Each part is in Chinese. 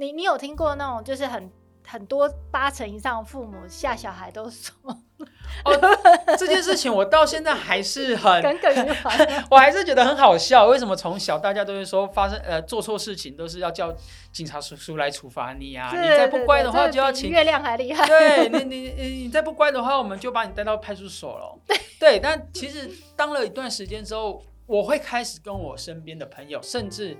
你你有听过那种就是很很多八成以上的父母吓小孩都说。哦，这件事情我到现在还是很耿耿于怀，我还是觉得很好笑。为什么从小大家都会说发生呃做错事情都是要叫警察叔叔来处罚你啊？你再不乖的话就要请月亮还厉害。对你你你你再不乖的话，我们就把你带到派出所了。对，但其实当了一段时间之后，我会开始跟我身边的朋友，甚至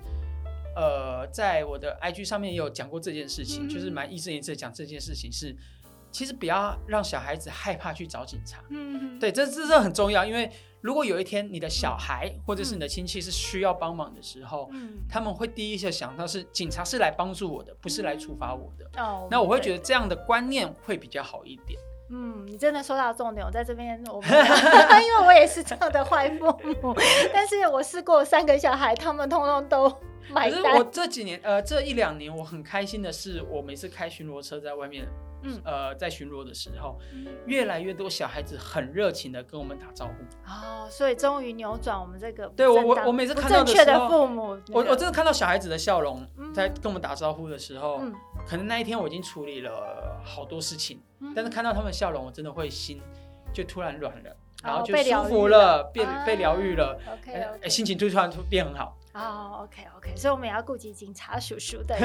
呃在我的 IG 上面也有讲过这件事情，嗯、就是蛮一正一字讲这件事情是。其实不要让小孩子害怕去找警察。嗯，对，这这这很重要，因为如果有一天你的小孩或者是你的亲戚是需要帮忙的时候，嗯，他们会第一下想到是警察是来帮助我的，不是来处罚我的。哦，那我会觉得这样的观念会比较好一点。嗯，你真的说到重点，我在这边我，因为我也是这样的坏父母，但是我试过三个小孩，他们通通都。可是我这几年，呃，这一两年我很开心的是，我每次开巡逻车在外面。嗯，呃，在巡逻的时候，嗯、越来越多小孩子很热情的跟我们打招呼。哦，所以终于扭转我们这个对我我我每次看到的时候，的父母我我真的看到小孩子的笑容，在跟我们打招呼的时候，嗯、可能那一天我已经处理了好多事情，嗯、但是看到他们的笑容，我真的会心就突然软了，然后就舒服了，被被疗愈了心情就突然变很好。哦、oh，OK OK，所以我们也要顾及警察叔叔的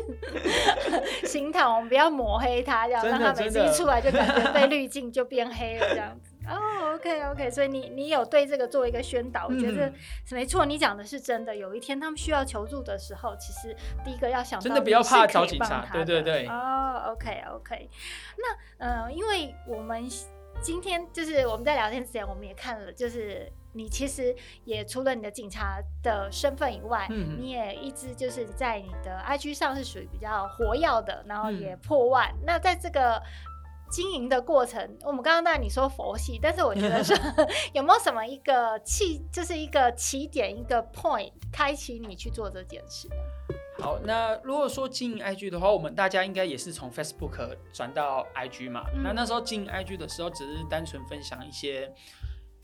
心态，我们不要抹黑他，要让他每次一出来就感觉被滤镜就变黑了这样子。哦、oh，OK OK，所以你你有对这个做一个宣导，我觉得是没错，你讲的是真的。有一天他们需要求助的时候，其实第一个要想到真的不要怕找警察，对对对。哦、oh，OK OK，那呃，因为我们今天就是我们在聊天之前，我们也看了，就是。你其实也除了你的警察的身份以外，嗯、你也一直就是在你的 IG 上是属于比较活跃的，然后也破万。嗯、那在这个经营的过程，我们刚刚那你说佛系，但是我觉得说 有没有什么一个起，就是一个起点，一个 point，开启你去做这件事？好，那如果说经营 IG 的话，我们大家应该也是从 Facebook 转到 IG 嘛。嗯、那那时候经营 IG 的时候，只是单纯分享一些。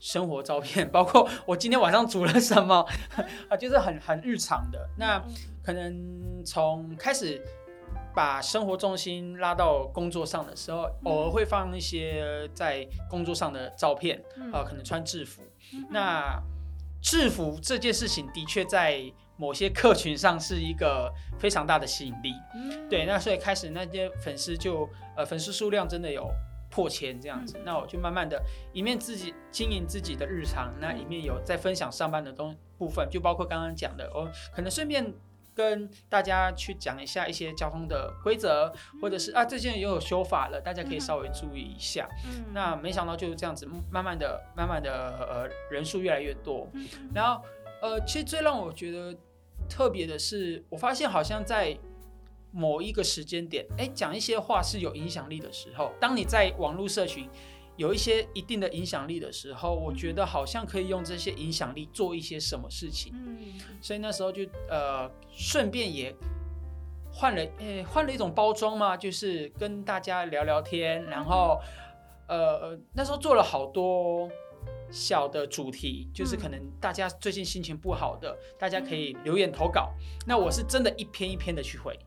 生活照片，包括我今天晚上煮了什么，啊，就是很很日常的。那可能从开始把生活重心拉到工作上的时候，偶尔会放一些在工作上的照片，啊，可能穿制服。那制服这件事情的确在某些客群上是一个非常大的吸引力。对，那所以开始那些粉丝就呃粉丝数量真的有。破千这样子，那我就慢慢的，一面自己经营自己的日常，那一面有在分享上班的东部分，就包括刚刚讲的，我可能顺便跟大家去讲一下一些交通的规则，或者是啊，最近也有修法了，大家可以稍微注意一下。嗯，那没想到就是这样子，慢慢的、慢慢的，呃，人数越来越多。然后，呃，其实最让我觉得特别的是，我发现好像在。某一个时间点，哎，讲一些话是有影响力的时候。当你在网络社群有一些一定的影响力的时候，我觉得好像可以用这些影响力做一些什么事情。嗯，所以那时候就呃，顺便也换了，诶，换了一种包装嘛，就是跟大家聊聊天，然后呃，那时候做了好多小的主题，就是可能大家最近心情不好的，大家可以留言投稿。那我是真的一篇一篇的去回。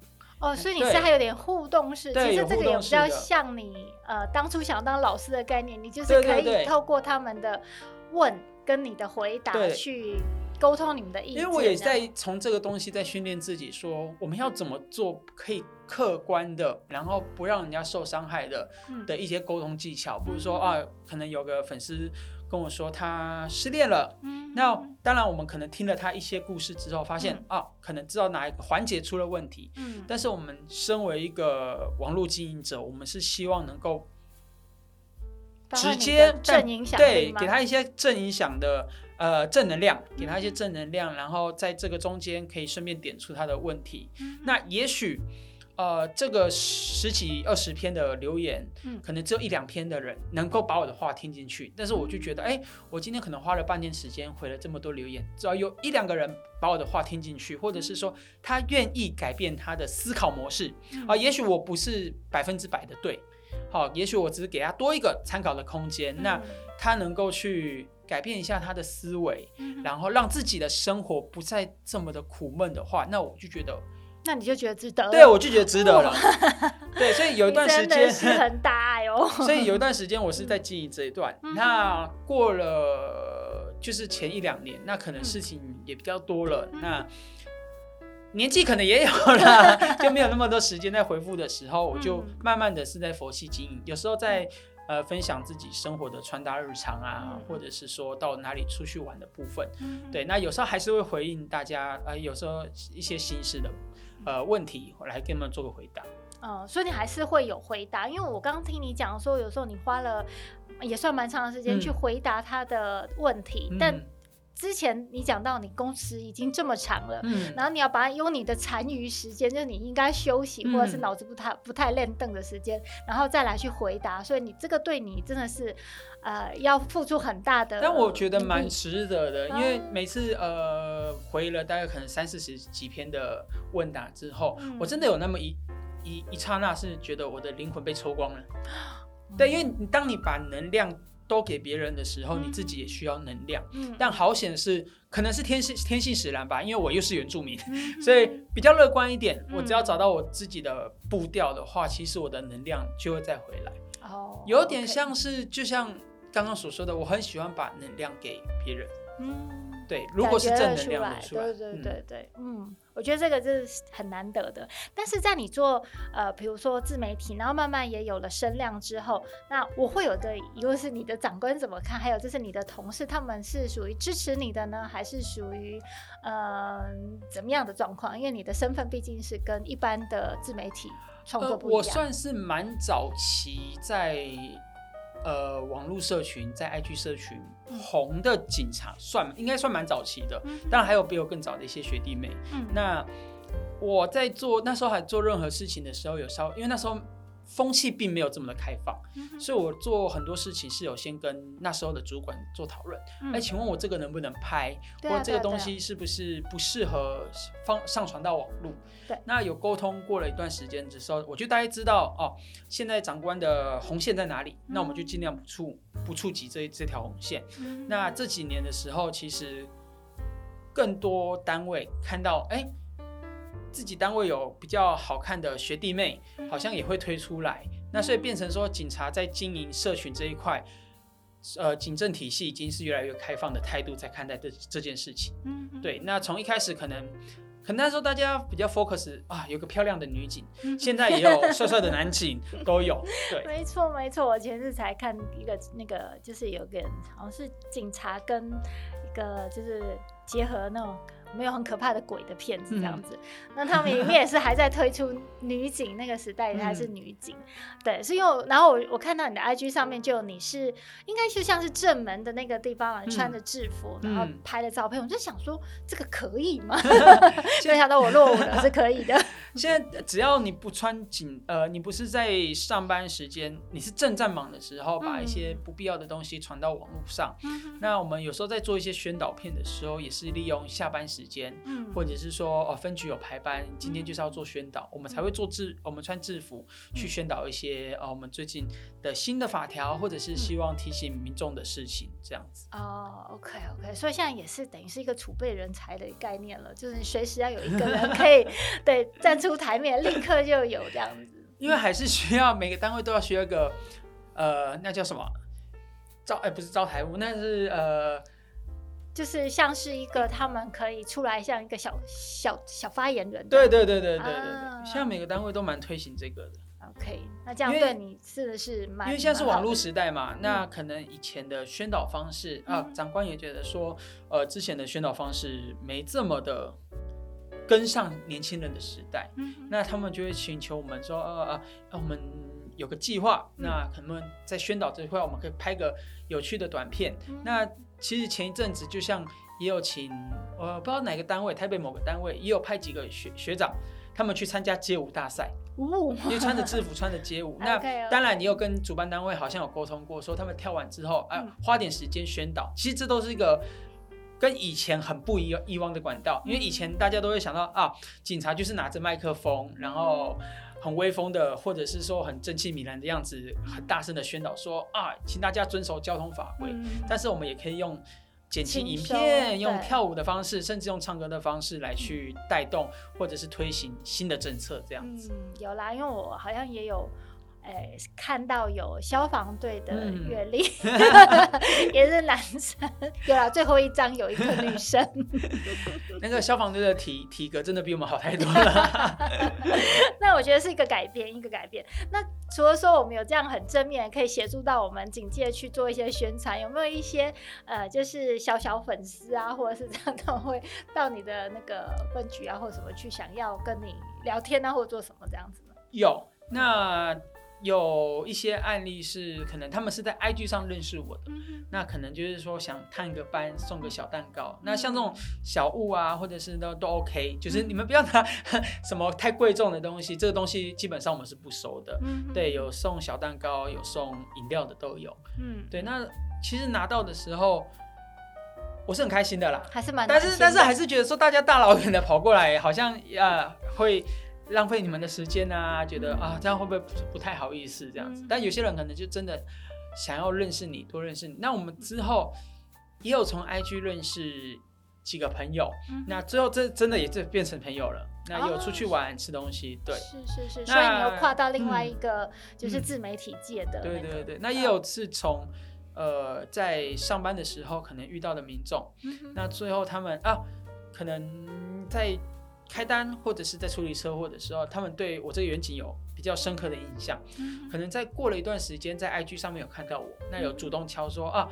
哦，所以你是还有点互动式，对其实这个也比较像你呃当初想当老师的概念，你就是可以透过他们的问跟你的回答去沟通你们的意见。因为我也在从这个东西在训练自己，说我们要怎么做可以客观的，然后不让人家受伤害的的一些沟通技巧，比如说啊，可能有个粉丝。跟我说他失恋了，嗯，那当然我们可能听了他一些故事之后，发现、嗯、啊，可能知道哪一个环节出了问题，嗯，但是我们身为一个网络经营者，我们是希望能够直接正影响，对，给他一些正影响的呃正能量，给他一些正能量，嗯、然后在这个中间可以顺便点出他的问题，嗯、那也许。呃，这个十几二十篇的留言，嗯，可能只有一两篇的人能够把我的话听进去，但是我就觉得，哎，我今天可能花了半天时间回了这么多留言，只要有一两个人把我的话听进去，或者是说他愿意改变他的思考模式，啊、呃，也许我不是百分之百的对，好，也许我只是给他多一个参考的空间，那他能够去改变一下他的思维，然后让自己的生活不再这么的苦闷的话，那我就觉得。那你就觉得值得？对，我就觉得值得了。对，所以有一段时间是很大爱哦。所以有一段时间我是在经营这一段。那过了就是前一两年，那可能事情也比较多了，那年纪可能也有了，就没有那么多时间在回复的时候，我就慢慢的是在佛系经营。有时候在。呃，分享自己生活的穿搭日常啊，嗯、或者是说到哪里出去玩的部分，嗯、对，那有时候还是会回应大家，呃，有时候一些心事的呃问题，我来给你们做个回答。嗯，所以你还是会有回答，因为我刚刚听你讲说，有时候你花了也算蛮长的时间去回答他的问题，嗯、但。之前你讲到你工时已经这么长了，嗯，然后你要把它用你的残余时间，就是你应该休息或者是脑子不太不太练凳的时间，然后再来去回答，所以你这个对你真的是，呃，要付出很大的。但我觉得蛮值得的，因为每次呃回了大概可能三四十几篇的问答之后，我真的有那么一一一刹那是觉得我的灵魂被抽光了。对，因为你当你把能量。都给别人的时候，你自己也需要能量。嗯，但好险是，可能是天性天性使然吧，因为我又是原住民，嗯、所以比较乐观一点。嗯、我只要找到我自己的步调的话，其实我的能量就会再回来。哦，有点像是，就像刚刚所说的，我很喜欢把能量给别人。嗯。对，如果是正能量来，对对对对，嗯，嗯，我觉得这个是很难得的。但是在你做呃，比如说自媒体，然后慢慢也有了声量之后，那我会有的疑问是，你的长官怎么看？还有就是你的同事，他们是属于支持你的呢，还是属于呃怎么样的状况？因为你的身份毕竟是跟一般的自媒体创作不一样。呃，我算是蛮早期在。呃，网络社群在 IG 社群红的警察算应该算蛮早期的，当然还有比我更早的一些学弟妹。嗯，那我在做那时候还做任何事情的时候，有稍因为那时候。风气并没有这么的开放，嗯、所以我做很多事情是有先跟那时候的主管做讨论。哎、请问我这个能不能拍？嗯、或者这个东西是不是不适合放上传到网络？对，那有沟通过了一段时间之后，我就大概知道哦，现在长官的红线在哪里？嗯、那我们就尽量不触不触及这这条红线。嗯、那这几年的时候，其实更多单位看到哎。欸自己单位有比较好看的学弟妹，好像也会推出来，那所以变成说警察在经营社群这一块，呃，警政体系已经是越来越开放的态度在看待这这件事情。嗯，对。那从一开始可能，可能那时候大家比较 focus 啊，有个漂亮的女警，现在也有帅帅的男警 都有。对，没错没错，我前日才看一个那个，就是有个人好像是警察跟一个就是结合那种。没有很可怕的鬼的片子这样子，嗯、那他们里面也是还在推出女警，那个时代还是女警，嗯、对，是因为然后我我看到你的 IG 上面就有你是应该就像是正门的那个地方，嘛穿着制服，嗯、然后拍的照片，我就想说这个可以吗？没想到我落伍了，是可以的。现在只要你不穿警，呃，你不是在上班时间，你是正在忙的时候，把一些不必要的东西传到网络上，嗯、那我们有时候在做一些宣导片的时候，也是利用下班时。时间，嗯，或者是说哦，分局有排班，今天就是要做宣导，嗯、我们才会做制，我们穿制服去宣导一些、嗯、哦，我们最近的新的法条，或者是希望提醒民众的事情，这样子。哦，OK OK，所以现在也是等于是一个储备人才的概念了，就是你随时要有一个人 可以对站出台面，立刻就有这样子。因为还是需要每个单位都要需要一个呃，那叫什么招？哎，不是招台务，那是呃。就是像是一个他们可以出来像一个小小小发言人，对对对对对对对，现在每个单位都蛮推行这个的。OK，那这样对你是的是蛮，因为现在是网络时代嘛，那可能以前的宣导方式啊，长官也觉得说，呃，之前的宣导方式没这么的跟上年轻人的时代，那他们就会请求我们说，呃呃，我们有个计划，那可能在宣导这块，我们可以拍个有趣的短片，那。其实前一阵子，就像也有请，呃，不知道哪个单位，台北某个单位也有派几个学学长，他们去参加街舞大赛，哦、因为穿着制服，穿着街舞。那当然，你有跟主办单位好像有沟通过，说他们跳完之后，哎、呃，花点时间宣导。其实这都是一个跟以前很不一样、以往的管道，因为以前大家都会想到啊，警察就是拿着麦克风，然后。很威风的，或者是说很正气凛然的样子，很大声的宣导说啊，请大家遵守交通法规。嗯、但是我们也可以用剪辑影片，用跳舞的方式，甚至用唱歌的方式来去带动，或者是推行新的政策，这样子。嗯，有啦，因为我好像也有。哎，看到有消防队的阅历，嗯、也是男生。对了，最后一张有一个女生。那个消防队的体体格真的比我们好太多了。那我觉得是一个改变，一个改变。那除了说我们有这样很正面，可以协助到我们警戒去做一些宣传，有没有一些呃，就是小小粉丝啊，或者是这样，他们会到你的那个分局啊，或者什么去想要跟你聊天啊，或者做什么这样子呢？有，那。有一些案例是可能他们是在 IG 上认识我的，嗯、那可能就是说想探个班，送个小蛋糕。嗯、那像这种小物啊，或者是都都 OK，就是你们不要拿 什么太贵重的东西，这个东西基本上我们是不收的。嗯、对，有送小蛋糕，有送饮料的都有。嗯，对，那其实拿到的时候，我是很开心的啦，还是蛮，但是但是还是觉得说大家大老远的跑过来，好像啊会。浪费你们的时间啊，觉得啊，这样会不会不太好意思这样子？但有些人可能就真的想要认识你，多认识你。那我们之后也有从 IG 认识几个朋友，那最后这真的也就变成朋友了。那有出去玩吃东西，对，是是是。所以你又跨到另外一个就是自媒体界的，对对对。那也有是从呃在上班的时候可能遇到的民众，那最后他们啊可能在。开单或者是在处理车祸的时候，他们对我这个远景有比较深刻的印象。嗯、可能在过了一段时间，在 IG 上面有看到我，那有主动敲说啊，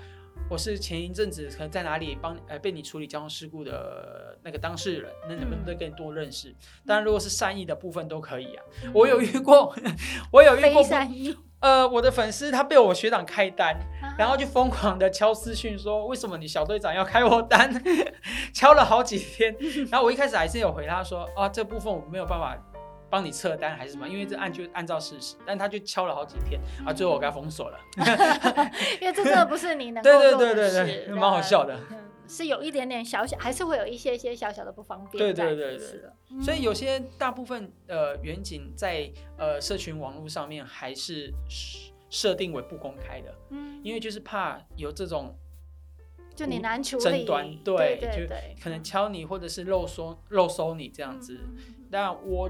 我是前一阵子可能在哪里帮呃被你处理交通事故的那个当事人，那能不能再跟你多认识？嗯、当然，如果是善意的部分都可以啊。嗯、我有遇过，我有遇过善意。呃，我的粉丝他被我学长开单，然后就疯狂的敲私讯说，为什么你小队长要开我单？敲了好几天，然后我一开始还是有回他说，啊，这部分我没有办法帮你撤单还是什么，因为这案就按照事实，但他就敲了好几天，啊，最后我给他封锁了，因为这真的不是你能够做的，对对对对对，蛮好笑的。是有一点点小小，还是会有一些一些小小的不方便。对对对对，嗯、所以有些大部分呃远景在呃社群网络上面还是设定为不公开的，嗯，因为就是怕有这种就你难处理争端，对，对对对，就可能敲你或者是漏搜漏搜你这样子。但、嗯、我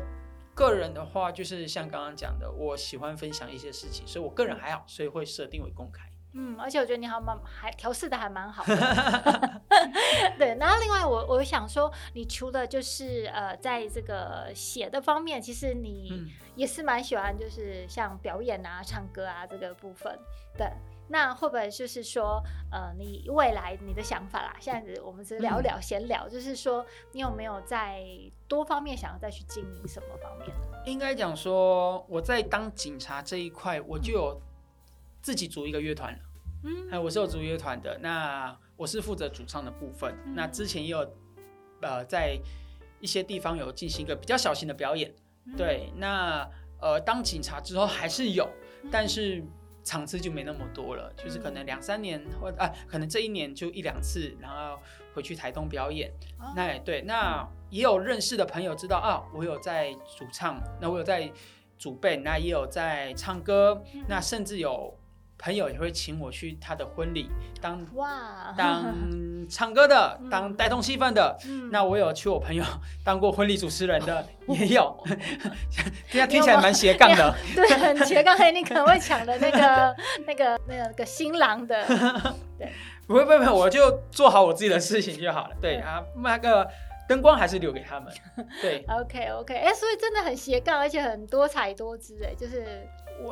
个人的话，就是像刚刚讲的，我喜欢分享一些事情，所以我个人还好，所以会设定为公开。嗯，而且我觉得你还蛮还调试的还蛮好的，对。然后另外我我想说，你除了就是呃在这个写的方面，其实你也是蛮喜欢就是像表演啊、唱歌啊这个部分。对，那会不会就是说呃你未来你的想法啦？现在我们只是聊聊闲聊，嗯、就是说你有没有在多方面想要再去经营什么方面？应该讲说我在当警察这一块，我就有。自己组一个乐团了，嗯，哎，我是有组乐团的。那我是负责主唱的部分。嗯、那之前也有，呃，在一些地方有进行一个比较小型的表演。嗯、对，那呃，当警察之后还是有，嗯、但是场次就没那么多了，就是可能两三年或啊，可能这一年就一两次，然后回去台东表演。哦、那对，那也有认识的朋友知道啊，我有在主唱，那我有在主备，那也有在唱歌，嗯、那甚至有。朋友也会请我去他的婚礼当哇，当 唱歌的，嗯、当带动气氛的。嗯、那我有去我朋友当过婚礼主持人的，嗯、也有。这样听起来蛮斜杠的，对，很斜杠。你可能会抢的那个、那个、那个新郎的，对，不会不会不会，我就做好我自己的事情就好了。对啊，那个灯光还是留给他们。对，OK OK，哎、欸，所以真的很斜杠，而且很多彩多姿，哎，就是。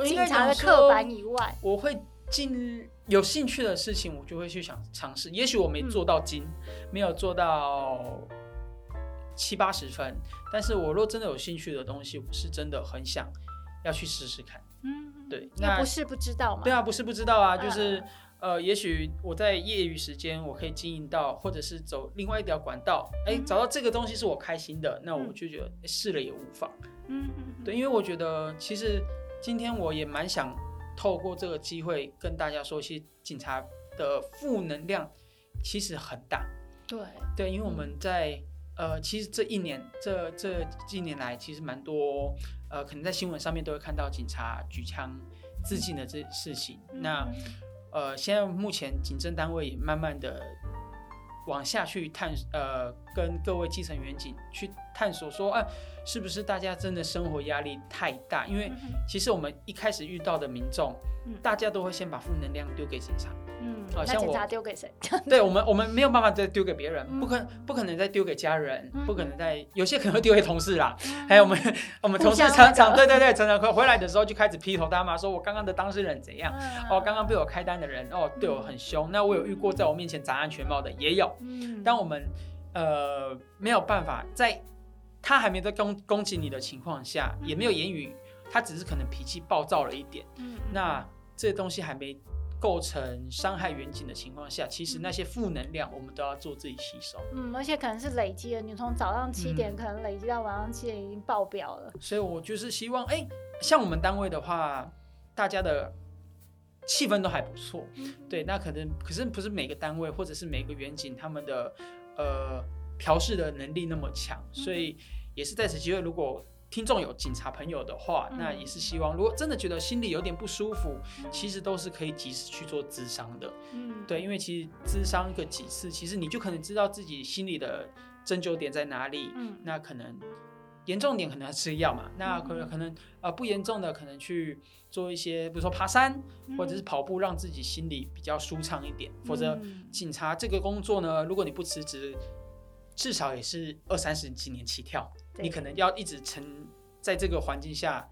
警察的刻板以外，我会尽有兴趣的事情，我就会去想尝试。也许我没做到精，嗯、没有做到七八十分，但是我若真的有兴趣的东西，我是真的很想要去试试看。嗯，对，那不是不知道吗？对啊，不是不知道啊，就是、嗯、呃，也许我在业余时间我可以经营到，或者是走另外一条管道，哎、欸，找到这个东西是我开心的，那我就觉得试、欸、了也无妨。嗯嗯，对，因为我觉得其实。今天我也蛮想透过这个机会跟大家说，其实警察的负能量其实很大。对对，因为我们在呃，其实这一年这这近年来，其实蛮多呃，可能在新闻上面都会看到警察举枪自尽的这事情。嗯、那呃，现在目前警政单位也慢慢的往下去探，呃，跟各位基层员警去探索说，啊，是不是大家真的生活压力太大？因为其实我们一开始遇到的民众，嗯、大家都会先把负能量丢给警察。嗯，好像我丢给谁？对我们，我们没有办法再丢给别人，嗯、不可不可能再丢给家人，嗯、不可能再有些可能会丢给同事啦。嗯、还有我们 我们同事常常对对对，常常回来的时候就开始劈头大骂，说我刚刚的当事人怎样？嗯、哦，刚刚被我开单的人哦对我很凶。嗯、那我有遇过在我面前砸安全帽的也有。嗯，当我们呃没有办法在他还没在攻攻击你的情况下，也没有言语，他只是可能脾气暴躁了一点。嗯，那这些东西还没。构成伤害远景的情况下，其实那些负能量我们都要做自己吸收。嗯，而且可能是累积的，你从早上七点可能累积到晚上七点已经爆表了。所以我就是希望，哎、欸，像我们单位的话，大家的气氛都还不错。嗯、对，那可能可是不是每个单位或者是每个远景他们的呃调试的能力那么强，所以也是在此机会，如果。听众有警察朋友的话，那也是希望，如果真的觉得心里有点不舒服，其实都是可以及时去做咨商的。嗯，对，因为其实咨商个几次，其实你就可能知道自己心里的针灸点在哪里。嗯，那可能严重点可能要吃药嘛，那可能可能呃不严重的可能去做一些，比如说爬山或者是跑步，让自己心里比较舒畅一点。否则，警察这个工作呢，如果你不辞职，至少也是二三十几年起跳。你可能要一直沉在这个环境下，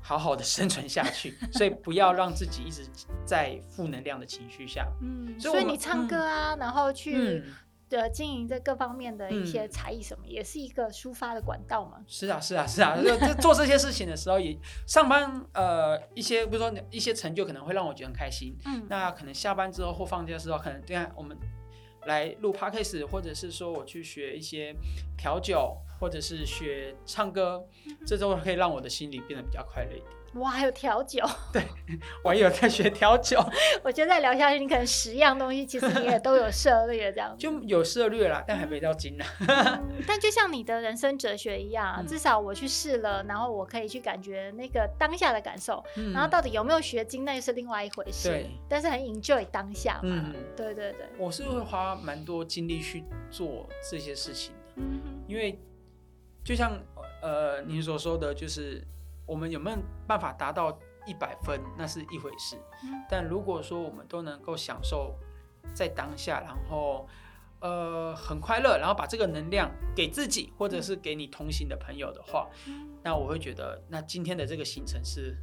好好的 生存下去，所以不要让自己一直在负能量的情绪下。嗯，所以你唱歌啊，嗯、然后去的经营这各方面的一些才艺，什么，嗯、也是一个抒发的管道嘛。是啊，是啊，是啊。就做这些事情的时候，也上班呃一些，比如说一些成就可能会让我觉得很开心。嗯，那可能下班之后或放假的时候，可能对啊，我们。来录 podcast，或者是说我去学一些调酒，或者是学唱歌，这都可以让我的心里变得比较快乐一点。哇，还有调酒？对，我也有在学调酒。我觉得再聊下去，你可能十样东西，其实你也都有涉猎这样子。就有涉猎啦，但还没到精呢。嗯、但就像你的人生哲学一样，嗯、至少我去试了，然后我可以去感觉那个当下的感受。嗯、然后到底有没有学精，那又是另外一回事。对。但是很 enjoy 当下嘛。嗯。对对对。我是会花蛮多精力去做这些事情的。嗯。因为就像呃您所说的就是。我们有没有办法达到一百分，那是一回事。但如果说我们都能够享受在当下，然后呃很快乐，然后把这个能量给自己，或者是给你同行的朋友的话，那我会觉得，那今天的这个行程是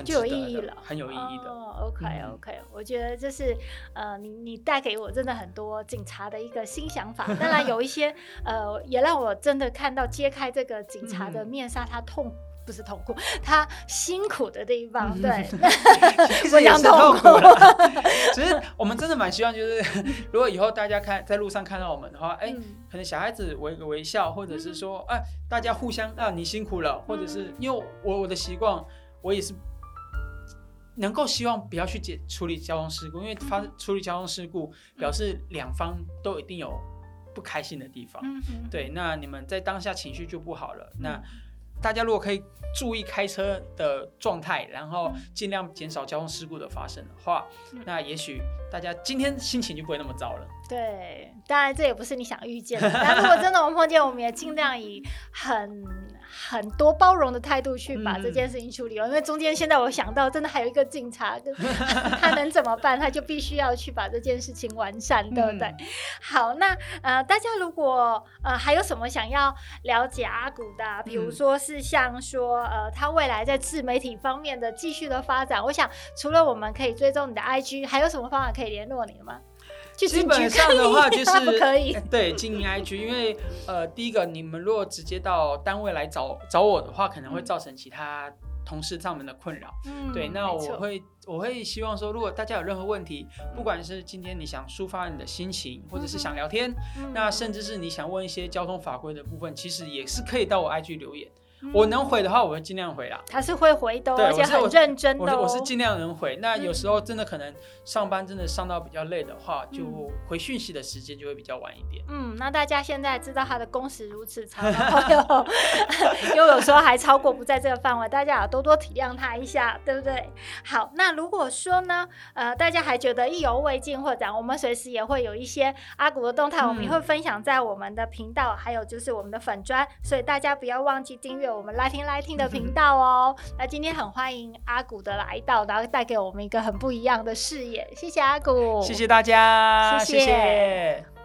很就有意义了，很有意义的。哦，OK OK，我觉得这是呃，你你带给我真的很多警察的一个新想法。当然有一些呃，也让我真的看到揭开这个警察的面纱，他痛。不是痛苦，他辛苦的地方，嗯、对，其实也是 痛苦的。其实我们真的蛮希望，就是如果以后大家看在路上看到我们的话，哎、可能小孩子微个微笑，或者是说，哎、嗯啊，大家互相啊，你辛苦了，或者是因为我我的习惯，我也是能够希望不要去解处理交通事故，因为发处理交通事故表示两方都一定有不开心的地方。对，那你们在当下情绪就不好了，嗯、那。大家如果可以注意开车的状态，然后尽量减少交通事故的发生的话，嗯、那也许大家今天心情就不会那么糟了。对，当然这也不是你想遇见的。但如果真的我们碰见，我们也尽量以很很多包容的态度去把这件事情处理了。嗯、因为中间现在我想到，真的还有一个警察，他能怎么办？他就必须要去把这件事情完善，对不对？嗯、好，那呃，大家如果呃还有什么想要了解阿古的，比如说是。是像说，呃，他未来在自媒体方面的继续的发展，我想除了我们可以追踪你的 IG，还有什么方法可以联络你吗？基本上的话就是可以对经营 IG，因为呃，第一个你们如果直接到单位来找找我的话，可能会造成其他同事上门的困扰。嗯，对，那我会我会希望说，如果大家有任何问题，不管是今天你想抒发你的心情，或者是想聊天，那甚至是你想问一些交通法规的部分，其实也是可以到我 IG 留言。我能回的话，我会尽量回啦。他是会回的，而且很认真的。我我是尽量能回。那有时候真的可能上班真的上到比较累的话，就回讯息的时间就会比较晚一点。嗯，那大家现在知道他的工时如此长，然后又又有时候还超过不在这个范围，大家要多多体谅他一下，对不对？好，那如果说呢，呃，大家还觉得意犹未尽或者我们随时也会有一些阿古的动态，我们也会分享在我们的频道，还有就是我们的粉砖，所以大家不要忘记订阅我们 liking liking 的频道哦。那今天很欢迎阿古的来到，然后带给我们一个很不一样的视野，谢谢阿古，谢谢大家，谢谢。谢谢